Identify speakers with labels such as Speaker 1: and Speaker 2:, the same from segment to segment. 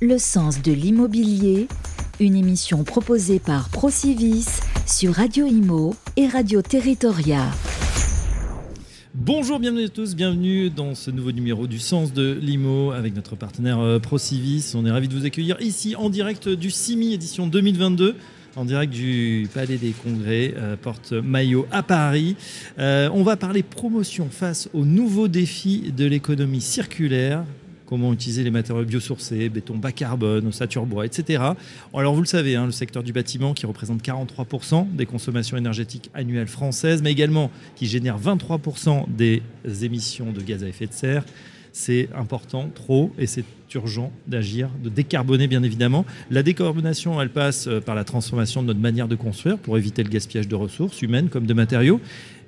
Speaker 1: Le sens de l'immobilier, une émission proposée par Procivis sur Radio Imo et Radio Territoria.
Speaker 2: Bonjour, bienvenue à tous, bienvenue dans ce nouveau numéro du Sens de l'IMO avec notre partenaire euh, Procivis. On est ravi de vous accueillir ici en direct du CIMI édition 2022 en direct du Palais des Congrès, euh, porte Maillot à Paris. Euh, on va parler promotion face aux nouveaux défis de l'économie circulaire comment utiliser les matériaux biosourcés, béton bas carbone, ossature bois, etc. Alors vous le savez, hein, le secteur du bâtiment qui représente 43% des consommations énergétiques annuelles françaises, mais également qui génère 23% des émissions de gaz à effet de serre. C'est important, trop, et c'est urgent d'agir, de décarboner bien évidemment. La décarbonation, elle passe euh, par la transformation de notre manière de construire pour éviter le gaspillage de ressources humaines comme de matériaux.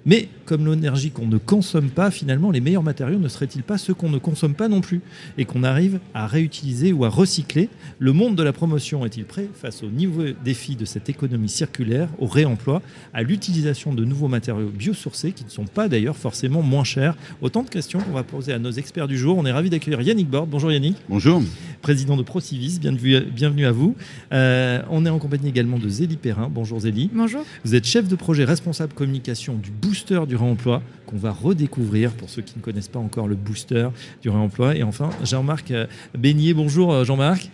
Speaker 2: Mais comme l'énergie qu'on ne consomme pas, finalement, les meilleurs matériaux ne seraient-ils pas ceux qu'on ne consomme pas non plus et qu'on arrive à réutiliser ou à recycler? Le monde de la promotion est-il prêt face au niveau défi de cette économie circulaire, au réemploi, à l'utilisation de nouveaux matériaux biosourcés qui ne sont pas d'ailleurs forcément moins chers? Autant de questions qu'on va poser à nos experts du jour. On est ravi d'accueillir Yannick Bord. Bonjour Yannick.
Speaker 3: Bonjour.
Speaker 2: Président de Procivis, bienvenue, bienvenue à vous. Euh, on est en compagnie également de Zélie Perrin. Bonjour Zélie.
Speaker 4: Bonjour.
Speaker 2: Vous êtes chef de projet responsable communication du booster du réemploi qu'on va redécouvrir pour ceux qui ne connaissent pas encore le booster du réemploi. Et enfin, Jean-Marc euh, Beignet. Bonjour euh, Jean-Marc.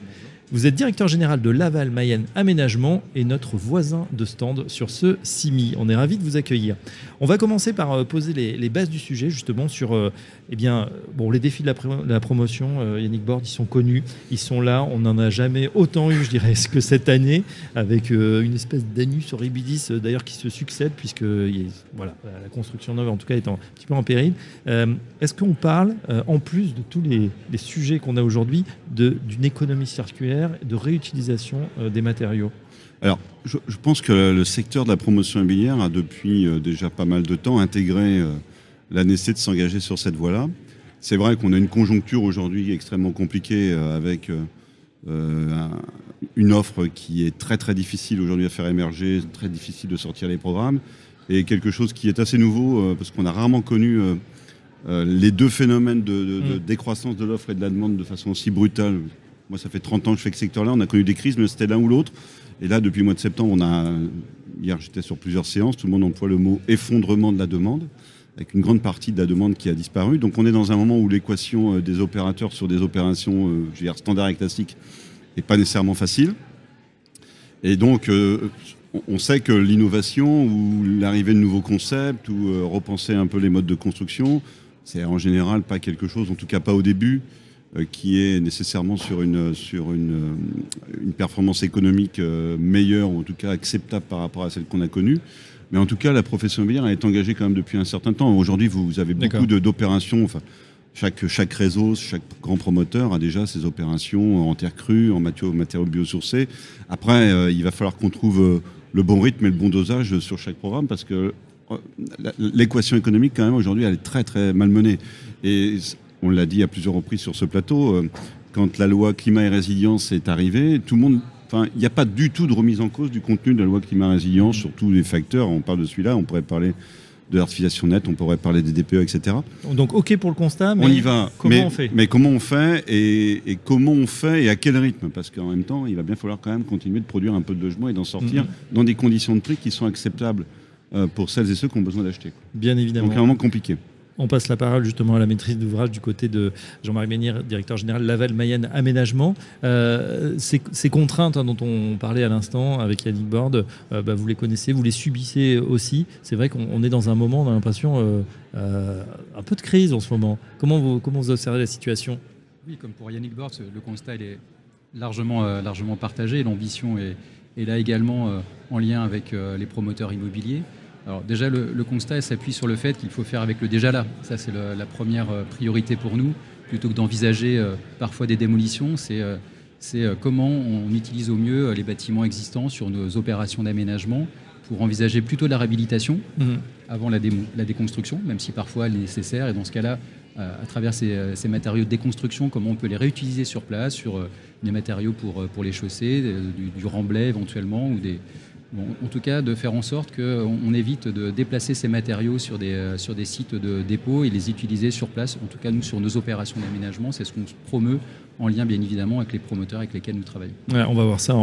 Speaker 2: Vous êtes directeur général de Laval Mayenne Aménagement et notre voisin de stand sur ce CIMI. On est ravi de vous accueillir. On va commencer par euh, poser les, bases du sujet, justement, sur euh, eh bien, bon, les défis de la, promotion. Euh, Yannick Bord, ils sont connus, ils sont là. On n'en a jamais autant eu, je dirais, que cette année, avec une espèce d'anus horribilis, d'ailleurs, qui se succède, puisque voilà, la construction neuve, en tout cas, est un petit peu en péril. Est-ce qu'on parle, en plus de tous les, sujets qu'on a aujourd'hui, d'une économie circulaire de réutilisation des matériaux?
Speaker 3: Je, pense que le secteur de la promotion immobilière a depuis euh, déjà pas mal de temps intégré euh, la nécessité de s'engager sur cette voie-là. C'est vrai qu'on a une conjoncture aujourd'hui extrêmement compliquée avec une offre qui est très très difficile aujourd'hui à faire émerger, très difficile de sortir les programmes, et quelque chose qui est assez nouveau parce qu'on a rarement connu les deux phénomènes de, de mm. décroissance de l'offre et de la demande de façon aussi brutale moi, ça fait 30 ans que je fais ce secteur-là. On a connu des crises, mais c'était l'un ou l'autre. Et là, depuis le mois de septembre, on a. Hier, j'étais sur plusieurs séances. Tout le monde emploie le mot effondrement de la demande, avec une grande partie de la demande qui a disparu. Donc, on est dans un moment où l'équation euh, des opérateurs sur des opérations, euh, je veux dire, standards et classiques, n'est pas nécessairement facile. Et donc, euh, on sait que l'innovation ou l'arrivée de nouveaux concepts ou repenser un peu les modes de construction, c'est en général pas quelque chose, en tout cas pas au début, qui est nécessairement sur une, sur une, euh, une performance économique euh, meilleure, ou en tout cas acceptable par rapport à celle qu'on a connue. Mais en tout cas, la profession immobilière est engagée quand même depuis un certain temps. Aujourd'hui, vous avez beaucoup d'opérations. Enfin, chaque, chaque réseau, chaque grand promoteur a déjà ses opérations en terre crue, en matériaux, matériaux biosourcés. Après, il va falloir qu'on trouve le bon rythme et le bon dosage sur chaque programme parce que l'équation économique, quand même, aujourd'hui, elle est très, très malmenée. Et on l'a dit à plusieurs reprises sur ce plateau, euh, quand la loi climat et résilience est arrivée, tout le monde Enfin, il n'y a pas du tout de remise en cause du contenu de la loi climat et résilience sur tous les facteurs. On parle de celui-là, on pourrait parler de l'artificialisation nette, on pourrait parler des DPE, etc.
Speaker 2: Donc, OK pour le constat, mais
Speaker 3: on y va.
Speaker 2: comment
Speaker 3: mais,
Speaker 2: on fait?
Speaker 3: Mais comment on fait et, comment on fait et à quel rythme? Parce qu'en même temps, il va bien falloir quand même continuer de produire un peu de logement et d'en sortir mm-hmm. dans des conditions de prix qui sont acceptables euh, pour celles et ceux qui ont besoin d'acheter.
Speaker 2: Bien évidemment.
Speaker 3: Donc, vraiment compliqué.
Speaker 2: On passe la parole justement à la maîtrise d'ouvrage du côté de Jean-Marie Ménir, directeur général Laval Mayenne Aménagement. Euh, ces, contraintes hein, dont on parlait à l'instant avec Yannick Borde, euh, bah, vous les connaissez, vous les subissez aussi. C'est vrai qu'on est dans un moment, on l'impression, euh, un peu de crise en ce moment. Comment vous, comment vous observez la situation?
Speaker 5: Oui, comme pour Yannick Borde, le constat est largement, largement partagé. L'ambition est, est, là également en lien avec les promoteurs immobiliers. Alors déjà, le, constat s'appuie sur le fait qu'il faut faire avec le déjà là. Ça, c'est la première euh, priorité pour nous. Plutôt que d'envisager euh, parfois des démolitions, c'est euh, comment on utilise au mieux les bâtiments existants sur nos opérations d'aménagement pour envisager plutôt la réhabilitation mhm. avant la, déconstruction, même si parfois elle est nécessaire. Et dans ce cas-là, à travers ces, matériaux de déconstruction, comment on peut les réutiliser sur place, sur des matériaux pour, pour les chaussées, du, du remblai éventuellement, ou des, en tout cas de faire en sorte qu'on évite de déplacer ces matériaux sur des, euh, sur des sites de dépôt et les utiliser sur place. En tout cas, nous, sur nos opérations d'aménagement, c'est ce qu'on promeut en lien bien évidemment avec les promoteurs avec lesquels nous travaillons.
Speaker 2: on va voir ça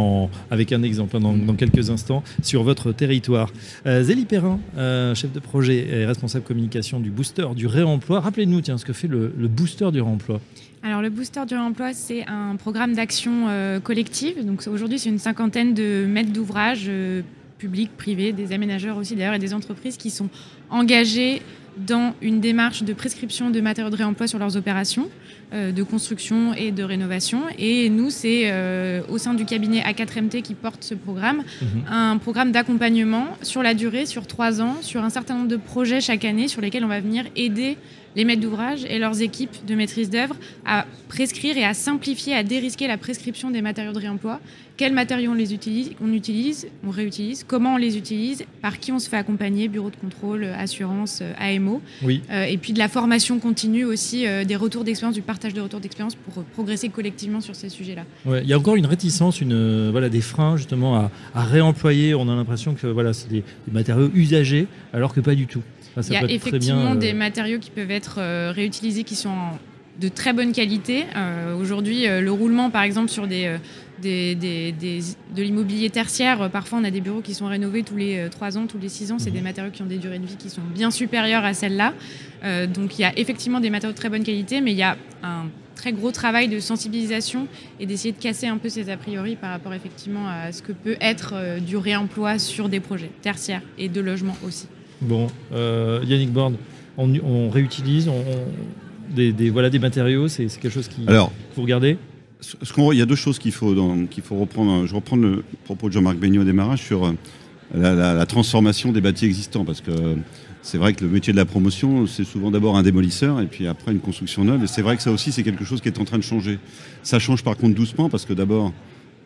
Speaker 2: avec un exemple dans, quelques instants sur votre territoire. Euh, Zélie Perrin, euh, chef de projet et responsable communication du Booster du Réemploi. Rappelez-nous tiens, ce que fait le Booster du Réemploi.
Speaker 4: Alors le Booster du Réemploi, c'est un programme d'action euh, collective. Donc aujourd'hui, c'est une cinquantaine de maîtres d'ouvrage euh, publics, privés, des aménageurs aussi d'ailleurs et des entreprises qui sont engagés dans une démarche de prescription de matériaux de réemploi sur leurs opérations euh, de construction et de rénovation. Et nous, c'est au sein du cabinet A4MT qui porte ce programme, mhm. un programme d'accompagnement sur la durée, sur trois ans, sur un certain nombre de projets chaque année sur lesquels on va venir aider les maîtres d'ouvrage et leurs équipes de maîtrise d'œuvre à prescrire et à simplifier, à dérisquer la prescription des matériaux de réemploi. Quels matériaux on, les utilise, on utilise, on réutilise, comment on les utilise, par qui on se fait accompagner, bureau de contrôle, assurance, euh, AMO.
Speaker 2: Oui.
Speaker 4: Euh, et puis de la formation continue aussi, euh, des retours d'expérience, du partage de retours d'expérience pour progresser collectivement sur ces sujets-là.
Speaker 2: Ouais, il y a encore une réticence, une, voilà, des freins justement à, réemployer. On a l'impression que voilà, c'est des matériaux usagés, alors que pas du tout.
Speaker 4: Il y a effectivement des euh, matériaux qui peuvent être euh, réutilisés qui sont de très bonne qualité. Euh, aujourd'hui, le roulement, par exemple, sur des, de l'immobilier tertiaire, parfois on a des bureaux qui sont rénovés tous les 3 ans, tous les 6 ans. C'est des mhm. matériaux qui ont des durées de vie qui sont bien supérieures à celles-là. donc il y a effectivement des matériaux de très bonne qualité, mais il y a un très gros travail de sensibilisation et d'essayer de casser un peu ces a priori par rapport effectivement à ce que peut être du réemploi sur des projets tertiaires et de logement aussi.
Speaker 2: Bon, euh, Yannick Born, on, réutilise des, voilà, des matériaux, c'est quelque chose qui
Speaker 3: Alors,
Speaker 2: vous regardez?
Speaker 3: Il y a deux choses qu'il faut, reprendre. Je reprends le propos de Jean-Marc Beignot au démarrage sur euh, la, transformation des bâtis existants, parce que c'est vrai que le métier de la promotion, c'est souvent d'abord un démolisseur et puis après une construction neuve. Et c'est vrai que ça aussi, c'est quelque chose qui est en train de changer. Ça change par contre doucement, parce que d'abord,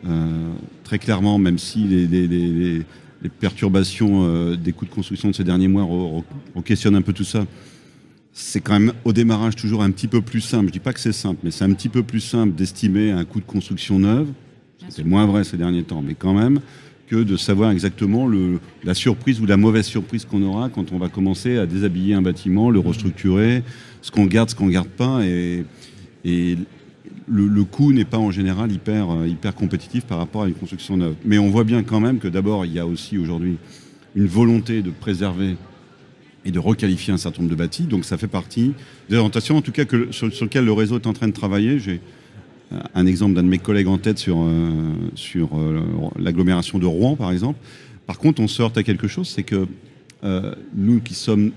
Speaker 3: euh, très clairement, même si les perturbations euh, des coûts de construction de ces derniers mois, on, questionne un peu tout ça. C'est quand même au démarrage toujours un petit peu plus simple. Je dis pas que c'est simple, mais c'est un petit peu plus simple d'estimer un coût de construction neuve. C'est moins vrai ces derniers temps, mais quand même que de savoir exactement le, la surprise ou la mauvaise surprise qu'on aura quand on va commencer à déshabiller un bâtiment, le restructurer, ce qu'on garde, ce qu'on garde pas. Et, et le, coût n'est pas en général hyper, hyper compétitif par rapport à une construction neuve. Mais on voit bien quand même que d'abord, il y a aussi aujourd'hui une volonté de préserver et de requalifier un certain nombre de bâtis. Donc ça fait partie des orientations, en tout cas que, sur, sur lesquelles le réseau est en train de travailler. J'ai euh, un exemple d'un de mes collègues en tête sur, euh, sur l'agglomération de Rouen, par exemple. Par contre, on heurte à quelque chose, c'est que nous qui sommes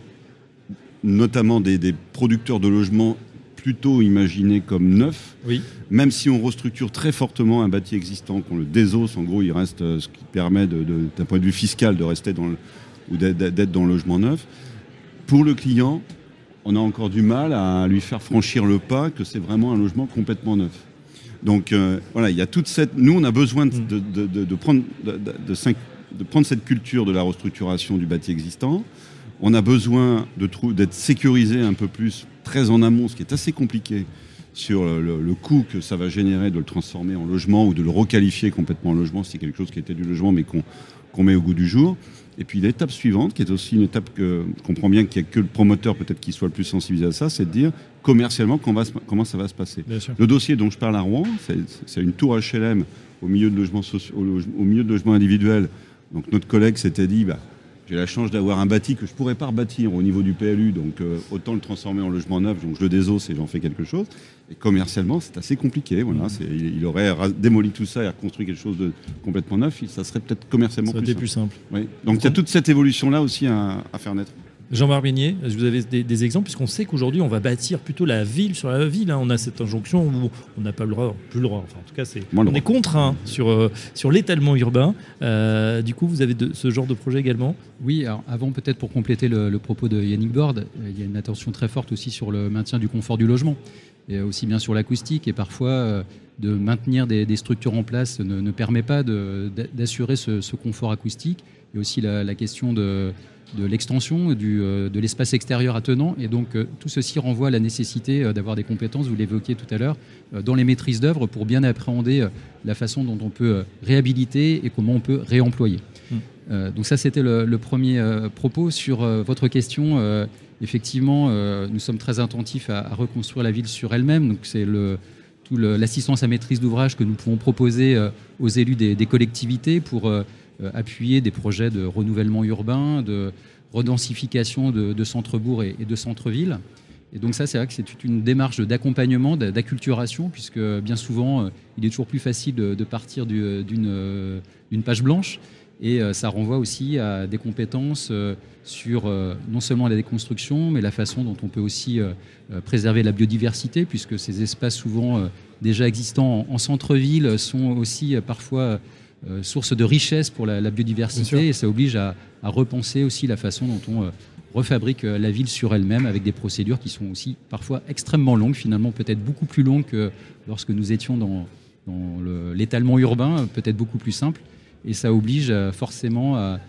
Speaker 3: notamment des, des producteurs de logements plutôt imaginé comme neuf,
Speaker 2: oui.
Speaker 3: même si on restructure très fortement un bâti existant, qu'on le désosse, en gros, il reste euh, ce qui permet, d'un point de vue fiscal, de rester dans le, ou d'être dans le logement neuf. Pour le client, on a encore du mal à lui faire franchir le pas que c'est vraiment un logement complètement neuf. Donc euh, voilà, il y a toute cette. Nous, on a besoin de, mm. de prendre, de, prendre cette culture de la restructuration du bâti existant. On a besoin d'être sécurisé un peu plus très en amont, ce qui est assez compliqué sur le, coût que ça va générer de le transformer en logement ou de le requalifier complètement en logement, c'est quelque chose qui était du logement mais qu'on met au goût du jour. Et puis l'étape suivante, qui est aussi une étape que je comprends bien qu'il n'y a que le promoteur peut-être qui soit le plus sensibilisé à ça, c'est de dire commercialement comment, ça va se passer. Le dossier dont je parle à Rouen, c'est une tour HLM au milieu de logements, au, milieu de logements individuels. Donc notre collègue s'était dit, bah, j'ai la chance d'avoir un bâti que je ne pourrais pas rebâtir au niveau du PLU, donc euh, autant le transformer en logement neuf, donc je le désosse et j'en fais quelque chose. Et commercialement, c'est assez compliqué. Voilà, mmh. il, aurait démoli tout ça et reconstruit quelque chose de complètement neuf, ça serait peut-être commercialement
Speaker 2: ça
Speaker 3: plus,
Speaker 2: plus simple.
Speaker 3: Oui. Donc il y a toute cette évolution-là aussi à faire naître.
Speaker 2: Jean-Marc Beignet, vous avez des, exemples, puisqu'on sait qu'aujourd'hui, on va bâtir plutôt la ville sur la ville. Hein. On a cette injonction où on n'a pas le droit, plus le droit. Enfin, en tout cas, c'est, on est contraint sur, euh, sur l'étalement urbain. Euh, du coup, vous avez de, ce genre de projet également?
Speaker 5: Oui, alors avant, peut-être pour compléter le, propos de Yannick Bord, euh, il y a une attention très forte aussi sur le maintien du confort du logement, et aussi bien sur l'acoustique, et parfois de maintenir des, structures en place ne, permet pas d'assurer ce, confort acoustique. Et aussi la question de de l'extension euh, de l'espace extérieur attenant. Et donc euh, tout ceci renvoie à la nécessité euh, d'avoir des compétences, vous l'évoquiez tout à l'heure, dans les maîtrises d'œuvre pour bien appréhender la façon dont on peut réhabiliter et comment on peut réemployer. Mmh. donc ça, c'était le, premier propos. Sur votre question, effectivement, nous sommes très attentifs à, reconstruire la ville sur elle-même. Donc c'est le, l'assistance à maîtrise d'ouvrage que nous pouvons proposer aux élus des, collectivités pour appuyer des projets de renouvellement urbain, de redensification de, centres-bourgs et, de centres-villes. Et donc ça, c'est vrai que c'est une démarche d'accompagnement, d'acculturation, puisque bien souvent, il est toujours plus facile de, partir d'une page blanche. Et ça renvoie aussi à des compétences sur non seulement la déconstruction, mais la façon dont on peut aussi préserver la biodiversité, puisque ces espaces souvent déjà existants en, centre-ville sont aussi parfois source de richesse pour la, biodiversité. Et ça oblige à, repenser aussi la façon dont on refabrique la ville sur elle-même avec des procédures qui sont aussi parfois extrêmement longues, finalement peut-être beaucoup plus longues que lorsque nous étions dans, l'étalement urbain, peut-être beaucoup plus simple et ça oblige euh, forcément à,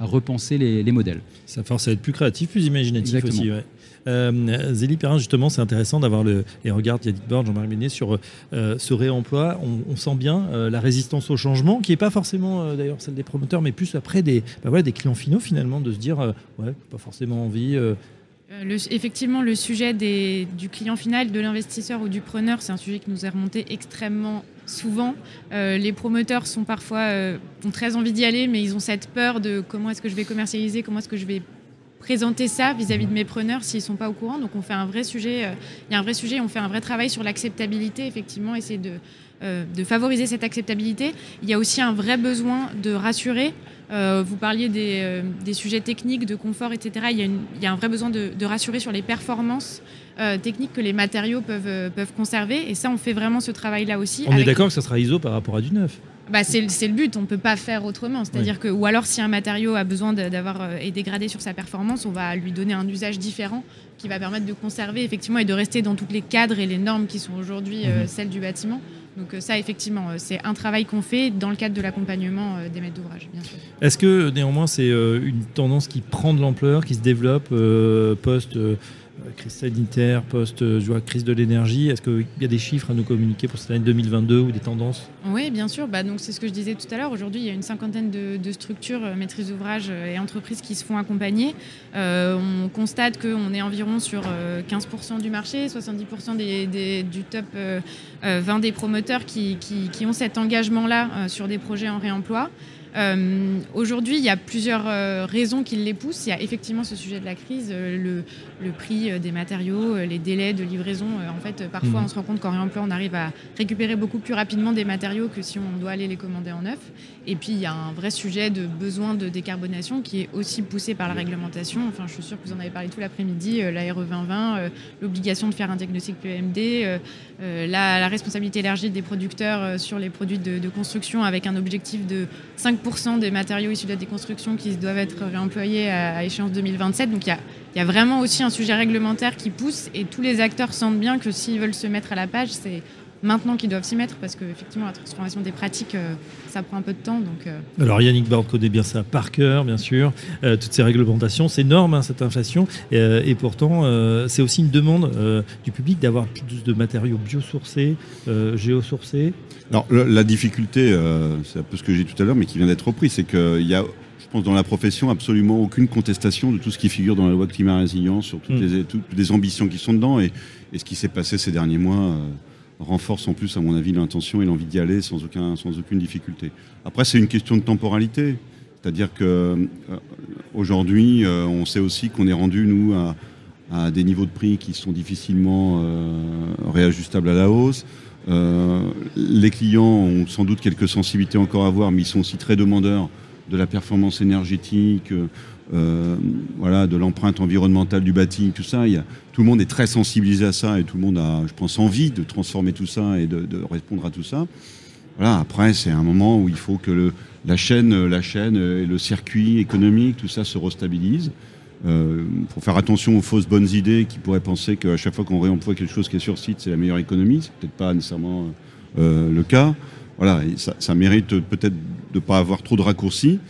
Speaker 5: repenser les, modèles.
Speaker 2: Ça force à être plus créatif, plus imaginatif aussi. Euh, Zélie Perrin, justement, c'est intéressant d'avoir le. Et regarde Yannick Bord, Jean-Marie Ménier sur euh, ce réemploi. On, sent bien la résistance au changement, qui n'est pas forcément d'ailleurs celle des promoteurs, mais plus après des, bah clients finaux finalement, de se dire ouais, pas forcément envie.
Speaker 4: Effectivement, le sujet du client final, de l'investisseur ou du preneur, c'est un sujet qui nous est remonté extrêmement souvent. Euh, les promoteurs sont parfois euh, ont très envie d'y aller, mais ils ont cette peur de comment est-ce que je vais commercialiser, comment est-ce que je vais présenter ça vis-à-vis de mes preneurs s'ils sont pas au courant. Donc on fait un vrai sujet, euh, il y a un vrai sujet, on fait un vrai travail sur l'acceptabilité, effectivement, essayer de, de favoriser cette acceptabilité. Il y a aussi un vrai besoin de rassurer. vous parliez des, des, sujets techniques, de confort, etc. Il y a, il y a un vrai besoin de, de rassurer sur les performances euh, techniques que les matériaux peuvent, euh, peuvent conserver. Et ça, on fait vraiment ce travail-là aussi.
Speaker 2: On est d'accord que ça sera ISO par rapport à du neuf
Speaker 4: bah, c'est le but, on ne peut pas faire autrement. C'est-à-dire que, ou alors si un matériau a besoin d'avoir euh, est dégradé sur sa performance, on va lui donner un usage différent qui va permettre de conserver effectivement et de rester dans tous les cadres et les normes qui sont aujourd'hui mhm. celles du bâtiment. Donc ça, effectivement, c'est un travail qu'on fait dans le cadre de l'accompagnement des maîtres d'ouvrage, bien sûr.
Speaker 2: Est-ce que néanmoins c'est une tendance qui prend de l'ampleur, qui se développe post euh, crise sanitaire, post euh, crise de l'énergie. Est-ce qu'il y a des chiffres à nous communiquer pour cette année 2022 ou des tendances?
Speaker 4: Oui, bien sûr. Bah, donc c'est ce que je disais tout à l'heure. Aujourd'hui, il y a une cinquantaine de, structures, euh, maîtrises d'ouvrage et entreprises qui se font accompagner. on constate qu'on est environ sur 15% du marché, 70% des, du top 20 des promoteurs qui ont cet engagement-là sur des projets en réemploi. Euh, aujourd'hui, il y a plusieurs euh, raisons qui les poussent. Il y a effectivement ce sujet de la crise, euh, le, le, prix des matériaux, les délais de livraison. en fait, parfois, mhm. on se rend compte qu'en réemploi, on arrive à récupérer beaucoup plus rapidement des matériaux que si on doit aller les commander en neuf. Et puis, il y a un vrai sujet de besoin de décarbonation qui est aussi poussé par la réglementation. Enfin, je suis sûre que vous en avez parlé tout l'après-midi, la RE 2020, l'obligation de faire un diagnostic PMD, la, la, responsabilité élargie des producteurs sur les produits de, de construction avec un objectif de 5 des matériaux issus de la déconstruction qui doivent être réemployés à, échéance 2027. Donc il y a, vraiment aussi un sujet réglementaire qui pousse et tous les acteurs sentent bien que s'ils veulent se mettre à la page, c'est maintenant qu'ils doivent s'y mettre parce qu'effectivement la transformation des pratiques euh, ça prend un peu de temps donc euh.
Speaker 2: alors Yannick Bard connaît bien ça par cœur bien sûr euh, toutes ces réglementations c'est énorme hein, cette inflation et, pourtant c'est aussi une demande du public d'avoir plus de matériaux biosourcés géosourcés
Speaker 3: alors la difficulté c'est un peu ce que j'ai dit tout à l'heure mais qui vient d'être repris c'est qu'il y a je pense dans la profession absolument aucune contestation de tout ce qui figure dans la loi de climat résilience sur toutes, mm. les, toutes les ambitions qui sont dedans et, et ce qui s'est passé ces derniers mois renforce en plus, à mon avis, l'intention et l'envie d'y aller sans, aucun, sans aucune difficulté. Après, c'est une question de temporalité. C'est-à-dire que euh, euh, on sait aussi qu'on est rendu, nous, à, des niveaux de prix qui sont difficilement euh, réajustables à la hausse. les clients ont sans doute quelques sensibilités encore à avoir, mais ils sont aussi très demandeurs de la performance énergétique, euh, voilà, de l'empreinte environnementale du bâti, tout ça. Il y a, tout le monde est très sensibilisé à ça et tout le monde a, je pense, envie de transformer tout ça et de, répondre à tout ça. Voilà, après, c'est un moment où il faut que le, la chaîne, la chaîne et le circuit économique, tout ça se restabilise. Il euh, faut faire attention aux fausses bonnes idées qui pourraient penser qu'à chaque fois qu'on réemploie quelque chose qui est sur site, c'est la meilleure économie. C'est peut-être pas nécessairement euh, le cas. Voilà, ça, ça mérite peut-être de ne pas avoir trop de raccourcis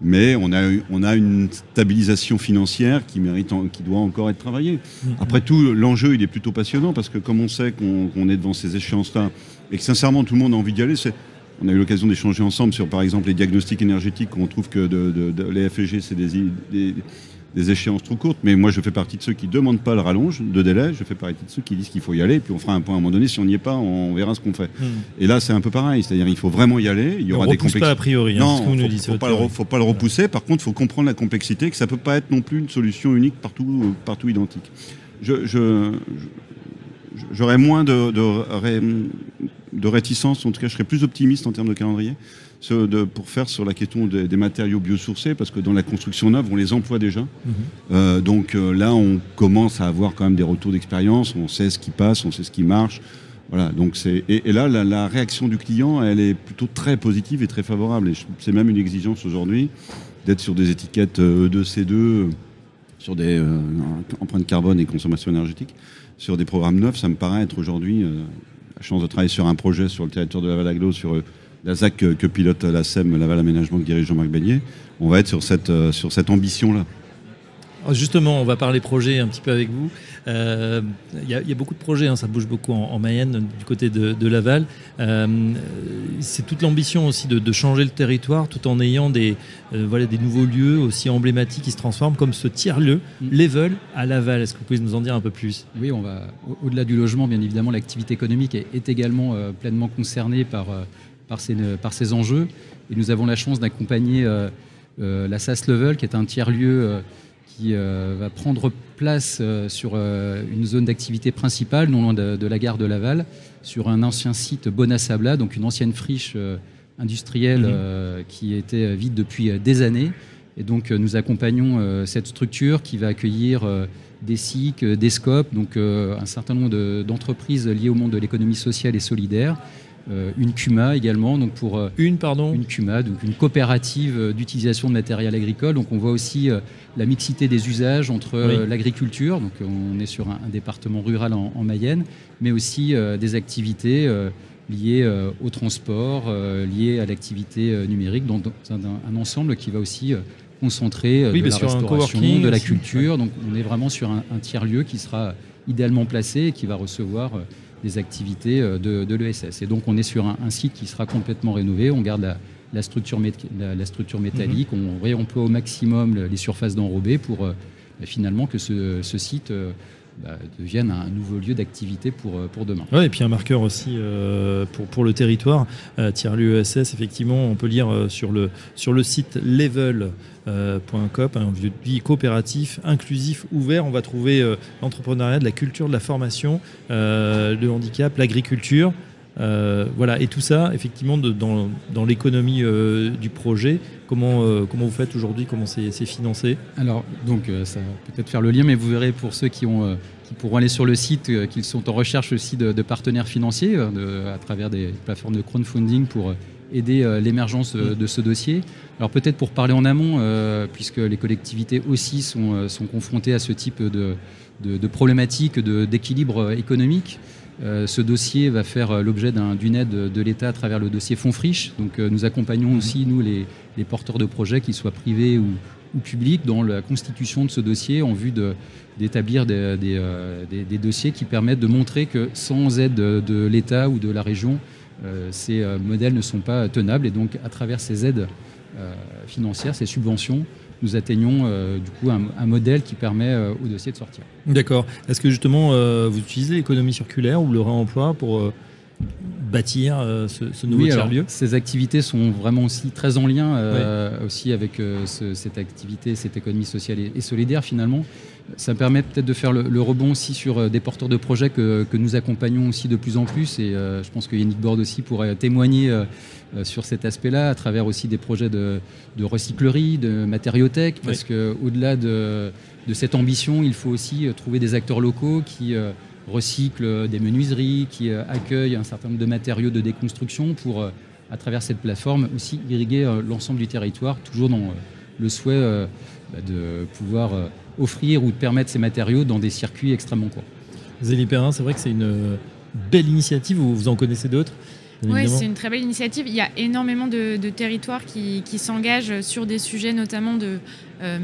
Speaker 3: mais on a, on a une stabilisation financière qui, mérite, qui doit encore être travaillée. Mm-hmm. Après tout, l'enjeu, il est plutôt passionnant parce que comme on sait qu'on est devant ces échéances-là et que sincèrement tout le monde a envie d'y aller, on a eu l'occasion d'échanger ensemble sur, par exemple, les diagnostics énergétiques. On trouve que les FEG, c'est des, des, échéances trop courtes. Mais moi, je fais partie de ceux qui ne demandent pas le rallonge de délai. Je fais partie de ceux qui disent qu'il faut y aller. Puis on fera un point à un moment donné. Si on n'y est pas, on verra ce qu'on fait. Hmm. Et là, c'est un peu pareil. C'est-à-dire, il faut vraiment y aller. Il y aura
Speaker 2: on
Speaker 3: des complexités.
Speaker 2: pas a priori.
Speaker 3: Hein, non, il ne faut, pas le, faut pas le repousser. Par contre, il faut comprendre la complexité, que ça ne peut pas être non plus une solution unique partout, partout identique. je, je j'aurais moins de, de, réticence, en tout cas je serais plus optimiste en termes de calendrier pour faire sur la question des, matériaux biosourcés, parce que dans la construction neuve, on les emploie déjà. Mhm. Euh, donc euh, là, on commence à avoir quand même des retours d'expérience, on sait ce qui passe, on sait ce qui marche. Voilà, donc c'est et, là la, réaction du client, elle est plutôt très positive et très favorable. Et c'est même une exigence aujourd'hui d'être sur des étiquettes E2, C2, sur des euh, empreintes carbone et consommation énergétique sur des programmes neufs, ça me paraît être aujourd'hui euh, la chance de travailler sur un projet sur le territoire de Laval Aglo, sur euh, la ZAC que, pilote la SEM, Laval Aménagement, que dirige Jean-Marc Beignet. On va être sur cette, euh, sur cette ambition-là.
Speaker 2: Oh, justement, on va parler projet un petit peu avec vous. Il euh, y, a beaucoup de projets, hein, ça bouge beaucoup en, Mayenne, du côté de, Laval. Euh, c'est toute l'ambition aussi de, changer le territoire tout en ayant des, euh, voilà, des nouveaux lieux aussi emblématiques qui se transforment, comme ce tiers-lieu, mm. Level à Laval. Est-ce que vous pouvez nous en dire un peu plus?
Speaker 5: Oui, on va au-delà du logement, bien évidemment, l'activité économique est, également pleinement concernée par, par, ces, par ces enjeux. Et nous avons la chance d'accompagner la SAS Level, qui est un tiers-lieu qui euh, va prendre place euh, sur euh, une zone d'activité principale, non loin de, la gare de Laval, sur un ancien site Bonasabla, donc une ancienne friche industrielle mhm. qui était vide depuis des années. Et donc nous accompagnons cette structure qui va accueillir des SIC, des SCOP, donc un certain nombre d'entreprises liées au monde de l'économie sociale et solidaire, euh, une CUMA également, donc pour
Speaker 2: euh, une pardon,
Speaker 5: une CUMA, donc une coopérative euh, d'utilisation de matériel agricole. Donc on voit aussi la mixité des usages entre l'agriculture, donc on est sur un, département rural en, Mayenne, mais aussi des activités liées au transport, liées à l'activité numérique, dans, un, ensemble qui va aussi concentrer de la restauration, de la culture. Donc on est vraiment sur un, un tiers-lieu qui sera idéalement placé et qui va recevoir des activités euh, de, l'ESS. Et donc on est sur un, site qui sera complètement rénové, on garde la, structure, la, structure métallique, mhm. on réemploie au maximum les surfaces d'enrobé pour euh, bah, finalement que ce, site euh, bah, devienne un nouveau lieu d'activité pour, pour demain.
Speaker 2: Ouais, et puis un marqueur aussi pour, pour le territoire. Euh, Tiers-lieu ESS, effectivement, on peut lire sur, le, sur le site Level euh, .coop, un vieux vie coopératif, inclusif, ouvert. On va trouver euh, l'entrepreneuriat, de la culture, de la formation, euh, le handicap, l'agriculture. Voilà, et tout ça, effectivement, dans, l'économie du projet, comment, comment vous faites aujourd'hui, comment c'est financé?
Speaker 5: Alors, donc, ça va peut-être faire le lien, mais vous verrez pour ceux qui, ont, qui pourront aller sur le site qu'ils sont en recherche aussi de, de partenaires financiers à travers des plateformes de crowdfunding pour aider euh, l'émergence euh, de ce dossier. Alors peut-être pour parler en amont, euh, puisque les collectivités aussi sont, sont confrontées à ce type de, de, problématiques d'équilibre économique. Ce dossier va faire l'objet d'une aide de l'État à travers le dossier Fonds Friche. Donc nous accompagnons mmh. aussi, nous, les, les porteurs de projets, qu'ils soient privés ou, ou, publics, dans la constitution de ce dossier en vue d'établir des, des, des, dossiers qui permettent de montrer que sans aide de l'État ou de la région, euh, ces euh, modèles ne sont pas tenables et donc à travers ces aides euh, financières, ces subventions, nous atteignons du coup un, modèle qui permet au dossier de sortir.
Speaker 2: D'accord. Est-ce que justement vous utilisez l'économie circulaire ou le réemploi pour bâtir ce, nouveau tiers-lieu
Speaker 5: Ces activités sont vraiment aussi très en lien aussi avec cette activité, cette économie sociale et solidaire finalement. Ça permet peut-être de faire le, rebond aussi sur euh, des porteurs de projets que, nous accompagnons aussi de plus en plus. Et euh, je pense que Yannick Bord aussi pourrait témoigner euh, sur cet aspect-là, à travers aussi des projets de, recyclerie, de matériothèque, parce qu'au-delà de, cette ambition, il faut aussi trouver des acteurs locaux qui recyclent des menuiseries, qui accueillent un certain nombre de matériaux de déconstruction pour, à travers cette plateforme, aussi irriguer l'ensemble du territoire, toujours dans le souhait bah, de pouvoir offrir ou de permettre ces matériaux dans des circuits extrêmement courts.
Speaker 2: Zélie Perrin, c'est vrai que c'est une belle initiative, vous en connaissez d'autres
Speaker 4: oui, c'est une très belle initiative. Il y a énormément de, territoires qui, s'engagent sur des sujets notamment de euh,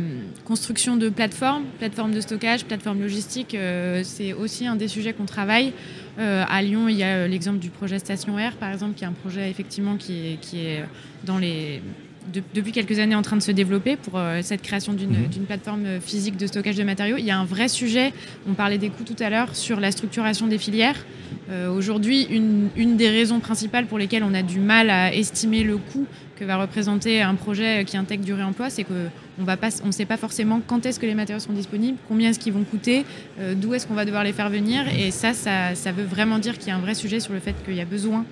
Speaker 4: construction de plateformes, plateformes de stockage, plateformes logistiques. Euh, c'est aussi un des sujets qu'on travaille. à Lyon, il y a l'exemple du projet Station R, par exemple, qui est un projet effectivement qui est, qui est dans les depuis quelques années en train de se développer pour euh, cette création mhm. d'une plateforme physique de stockage de matériaux. Il y a un vrai sujet, on parlait des coûts tout à l'heure, sur la structuration des filières. Euh, aujourd'hui, une, une, des raisons principales pour lesquelles on a du mal à estimer le coût que va représenter un projet qui intègre du réemploi, c'est qu'on ne sait pas forcément quand est-ce que les matériaux sont disponibles, combien est-ce qu'ils vont coûter, euh, d'où est-ce qu'on va devoir les faire venir. Et ça, ça, ça veut vraiment dire qu'il y a un vrai sujet sur le fait qu'il y a besoin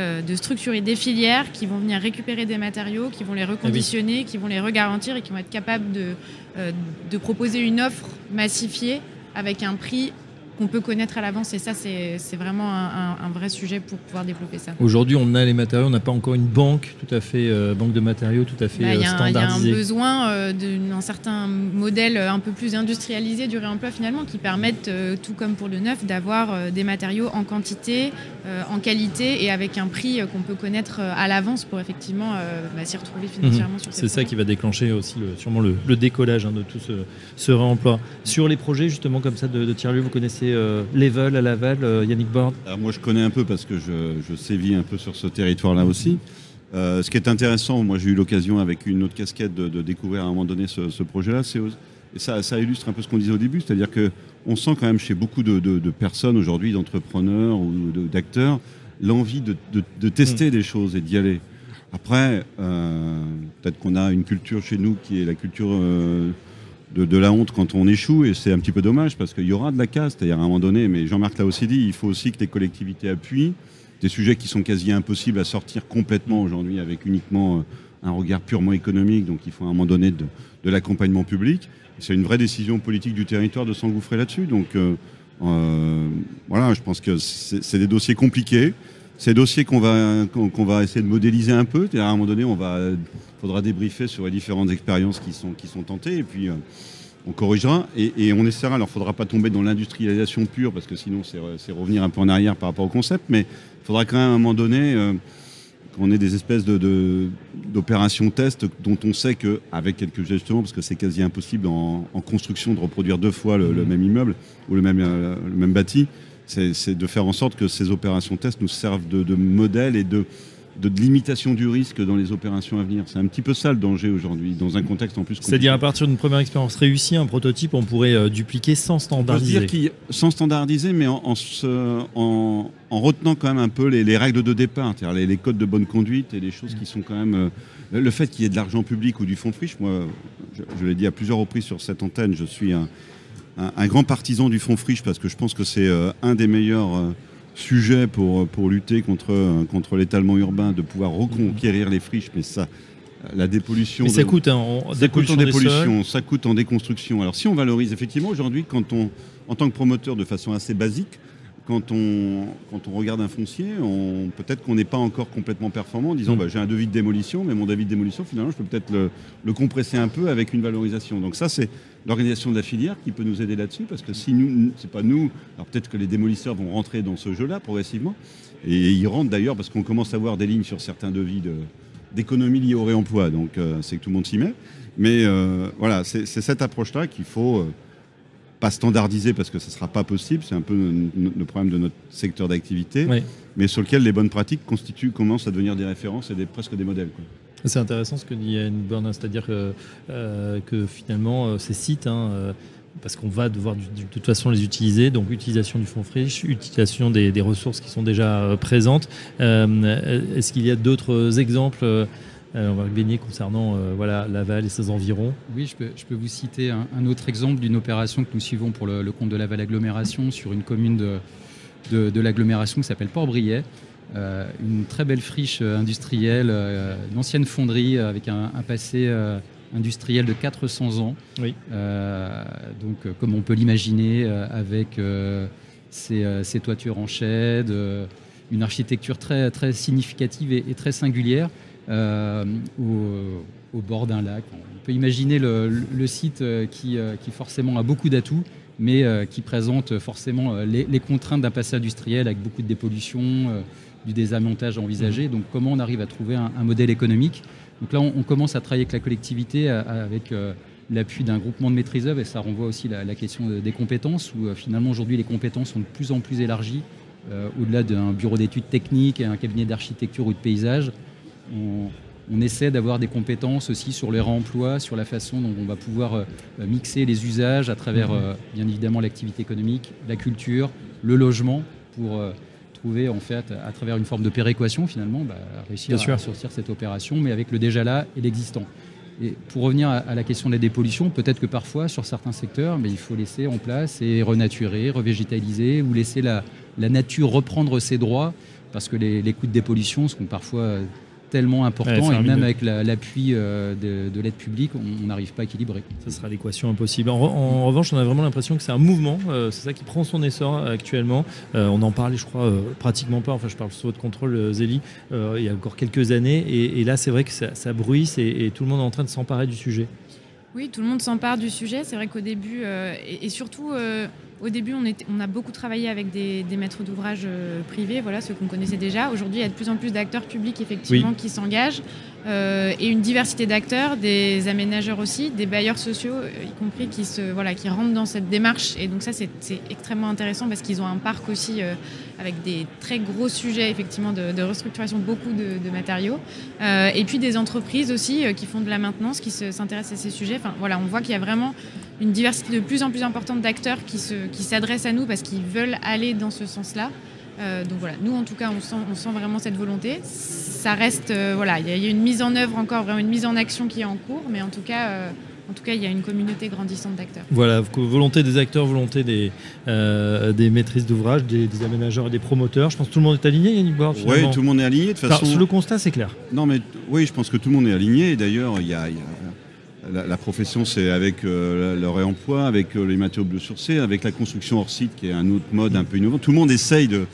Speaker 4: euh, de structurer des filières qui vont venir récupérer des matériaux, qui vont les reconditionner, qui vont les regarantir et qui vont être capables de, euh, de proposer une offre massifiée avec un prix qu'on peut connaître à l'avance. Et ça, c'est vraiment un, vrai sujet pour pouvoir développer ça.
Speaker 2: Aujourd'hui, on a les matériaux, on n'a pas encore une banque tout à fait, euh, banque de matériaux tout à fait bah, standardisée.
Speaker 4: Il y a un besoin euh, d'un certain modèle un peu plus industrialisé du réemploi finalement, qui permettent, euh, tout comme pour le neuf, d'avoir des matériaux en quantité, en qualité et avec un prix qu'on peut connaître à l'avance pour effectivement bah, s'y retrouver mhm. financièrement
Speaker 2: C'est ça qui va déclencher aussi sûrement le, décollage hein, de tout ce, réemploi. Sur les projets justement comme ça de, de tiers-lieu, vous connaissez euh, Level à Laval, euh, Yannick Bord
Speaker 3: Moi, je connais un peu parce que je, sévis un peu sur ce territoire-là aussi. Euh, ce qui est intéressant, moi j'ai eu l'occasion avec une autre casquette de, découvrir à un moment donné ce, projet-là, et ça, ça, illustre un peu ce qu'on disait au début, c'est-à-dire qu'on sent quand même chez beaucoup de, personnes aujourd'hui, d'entrepreneurs ou d'acteurs, l'envie de, tester mm. des choses et d'y aller. Après, peut-être qu'on a une culture chez nous qui est la culture de, la honte quand on échoue et c'est un petit peu dommage parce qu'il y aura de la casse, c'est-à-dire à un moment donné, mais Jean-Marc l'a aussi dit, il faut aussi que les collectivités appuient des sujets qui sont quasi impossibles à sortir complètement aujourd'hui avec uniquement euh, un regard purement économique, donc il faut à un moment donné de, l'accompagnement public. C'est une vraie décision politique du territoire de s'engouffrer là-dessus, donc euh, euh, voilà, je pense que c'est des dossiers compliqués. Des dossiers qu'on va, qu'on va essayer de modéliser un peu. À un moment donné, on va faudra débriefer sur les différentes expériences qui sont, qui sont tentées et puis euh, on corrigera et, on essaiera. Alors, il ne faudra pas tomber dans l'industrialisation pure parce que sinon, c'est revenir un peu en arrière par rapport au concept, mais il faudra quand même à un moment donné euh, qu'on ait des espèces d'opérations de, test dont on sait qu'avec quelques gestions, parce que c'est quasi impossible en, construction de reproduire deux fois le, même immeuble ou le même, euh, le même bâti, c'est de faire en sorte que ces opérations test nous servent de, de modèle et de de limitation du risque dans les opérations à venir. C'est un petit peu ça le danger aujourd'hui, dans un contexte en plus.
Speaker 2: C'est-à-dire à partir d'une première expérience réussie, un prototype, on pourrait euh, dupliquer sans standardiser.
Speaker 3: Dire sans standardiser, mais en, en, retenant quand même un peu les, règles de départ, c'est-à-dire les, codes de bonne conduite et les choses qui sont quand même. Euh, le fait qu'il y ait de l'argent public ou du fonds friche, moi, je, l'ai dit à plusieurs reprises sur cette antenne, je suis un, grand partisan du fonds friche parce que je pense que c'est euh, un des meilleurs sujet pour, pour lutter contre, contre l'étalement urbain, de pouvoir reconquérir les friches, mais ça, la dépollution.
Speaker 2: Mais ça coûte, hein,
Speaker 3: ça coûte en dépollution, ça coûte en déconstruction. Alors si on valorise effectivement aujourd'hui, quand on, en tant que promoteur de façon assez basique, quand on, quand on regarde un foncier, peut-être qu'on n'est pas encore complètement performant en disant mm. bah, j'ai un devis de démolition, mais mon devis de démolition, finalement, je peux peut-être le, compresser un peu avec une valorisation. Donc ça, c'est l'organisation de la filière qui peut nous aider là-dessus, parce que si nous, c'est pas nous, alors peut-être que les démolisseurs vont rentrer dans ce jeu-là progressivement, et ils rentrent d'ailleurs parce qu'on commence à voir des lignes sur certains devis d'économie liées au réemploi, donc euh, c'est que tout le monde s'y met. Mais euh, voilà, c'est cette approche-là qu'il faut... Euh, pas standardisé parce que ce ne sera pas possible, c'est un peu le problème de notre secteur d'activité, mais sur lequel les bonnes pratiques constituent, commencent à devenir des références et des, presque des modèles.
Speaker 2: C'est intéressant ce que dit Yann Born, c'est-à-dire que, euh, que, finalement euh, ces sites, hein, euh, parce qu'on va devoir de toute façon les utiliser, donc utilisation du fonds friche, utilisation des, des ressources qui sont déjà présentes. Est-ce qu'il y a d'autres exemples on va baigner concernant euh, voilà, Laval et ses environs.
Speaker 5: Oui, je peux, je peux vous citer un, autre exemple d'une opération que nous suivons pour le, compte de Laval Agglomération sur une commune de, de, l'agglomération qui s'appelle Port-Briet. Euh, une très belle friche industrielle, une ancienne fonderie avec un, passé industriel de 400 ans.
Speaker 2: Oui.
Speaker 5: donc, comme on peut l'imaginer, avec ses, toitures en chêne, une architecture très, très significative et très singulière. Euh, au, bord d'un lac. On peut imaginer le, site euh, qui, euh, qui, forcément a beaucoup d'atouts, mais qui présente forcément les, contraintes d'un passé industriel avec beaucoup de dépollution, du désamontage envisagé. Mmh. Donc comment on arrive à trouver un, modèle économique? Donc là, on, commence à travailler avec la collectivité, avec l'appui d'un groupement de maîtrise et ça renvoie aussi à la, la question des compétences, où finalement aujourd'hui les compétences sont de plus en plus élargies au-delà d'un bureau d'études techniques, un cabinet d'architecture ou de paysage, on, on essaie d'avoir des compétences aussi sur les réemploi, sur la façon dont on va pouvoir euh, mixer les usages à travers, mhm. euh, bien évidemment, l'activité économique, la culture, le logement, pour euh, trouver, en fait, à travers une forme de péréquation, finalement, bah, réussir à, sortir cette opération, mais avec le déjà là et l'existant. Et pour revenir à, la question de la dépollution, peut-être que parfois, sur certains secteurs, mais il faut laisser en place et renaturer, revégétaliser, ou laisser la, nature reprendre ses droits, parce que les, les coûts de dépollution sont parfois tellement important et même avec l'appui euh, de, l'aide publique, on n'arrive pas à équilibrer.
Speaker 2: Ça sera l'équation impossible. En, revanche, on a vraiment l'impression que c'est un mouvement, euh, c'est ça qui prend son essor actuellement. Euh, on en parlait, je crois, pratiquement pas, enfin je parle sous votre contrôle, Zélie, il y a encore quelques années, et, et là c'est vrai que ça, ça bruisse et, tout le monde est en train de s'emparer du sujet.
Speaker 4: Oui, tout le monde s'empare du sujet. C'est vrai qu'au début, et, surtout au début, on, a beaucoup travaillé avec des, maîtres d'ouvrage euh, privés, voilà, ceux qu'on connaissait déjà. Aujourd'hui, il y a de plus en plus d'acteurs publics effectivement qui s'engagent euh, et une diversité d'acteurs, des aménageurs aussi, des bailleurs sociaux, euh, y compris qui se voilà, qui rentrent dans cette démarche. Et donc ça, c'est extrêmement intéressant parce qu'ils ont un parc aussi avec des très gros sujets effectivement de, restructuration, beaucoup de, matériaux, et puis des entreprises aussi qui font de la maintenance, qui s'intéressent à ces sujets. Enfin voilà, on voit qu'il y a vraiment une diversité de plus en plus importante d'acteurs qui s'adressent qui à nous parce qu'ils veulent aller dans ce sens-là. Euh, donc voilà, nous en tout cas, on sent, on sent vraiment cette volonté. Ça reste, euh, voilà, il y, a une mise en œuvre encore, vraiment une mise en action qui est en cours, mais en tout cas, euh, en tout cas, il y a une communauté grandissante d'acteurs.
Speaker 2: Voilà, volonté des acteurs, volonté des, des maîtrises d'ouvrage, des, aménageurs et des promoteurs. Je pense que tout le monde est aligné, Yannick Bord
Speaker 3: Oui, tout le monde est aligné de façon.
Speaker 2: sur le constat, c'est clair.
Speaker 3: Non, mais oui, je pense que tout le monde est aligné. D'ailleurs, il y a la, profession, c'est avec euh, le réemploi, avec euh, les matériaux biosourcés, avec la construction hors site, qui est un autre mode un peu innovant. Tout le monde essaye de,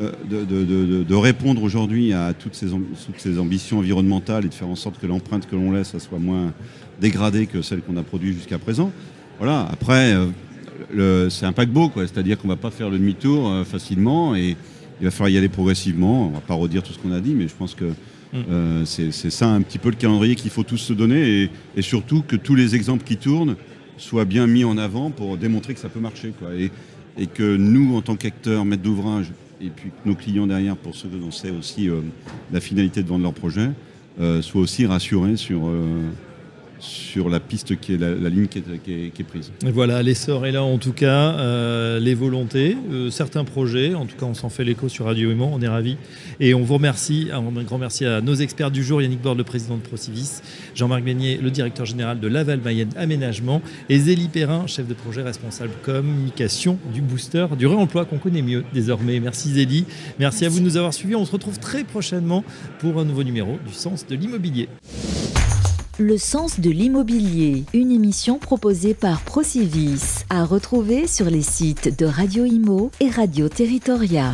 Speaker 3: euh, répondre aujourd'hui à toutes ces, ambitions environnementales et de faire en sorte que l'empreinte que l'on laisse soit moins dégradée que celle qu'on a produite jusqu'à présent. Voilà. Après, c'est un paquebot. C'est-à-dire qu'on ne va pas faire le demi-tour facilement et il va falloir y aller progressivement. On ne va pas redire tout ce qu'on a dit, mais je pense que Mm. Euh, c'est ça un petit peu le calendrier qu'il faut tous se donner et, surtout que tous les exemples qui tournent soient bien mis en avant pour démontrer que ça peut marcher. Et, que nous, en tant qu'acteurs, maîtres d'ouvrage, et puis nos clients derrière, pour ceux dont c'est aussi euh, la finalité de leur projet, euh, soient aussi rassurés sur sur la piste la, ligne qui est, prise.
Speaker 2: Voilà, l'essor est là en tout cas, euh, les volontés, euh, certains projets, en tout cas on s'en fait l'écho sur Radio Aimant, on est ravis. Et on vous remercie, un grand merci à nos experts du jour, Yannick Borde, le président de Procivis, Jean-Marc Beignet, le directeur général de Laval Mayenne Aménagement, et Zélie Perrin, chef de projet responsable communication du booster, du réemploi qu'on connaît mieux désormais. Merci Zélie, merci à vous de nous avoir suivis, on se retrouve très prochainement pour un nouveau numéro du Sens de l'immobilier.
Speaker 1: Le sens de l'immobilier, une émission proposée par Procivis, à retrouver sur les sites de Radio Imo et Radio Territoria.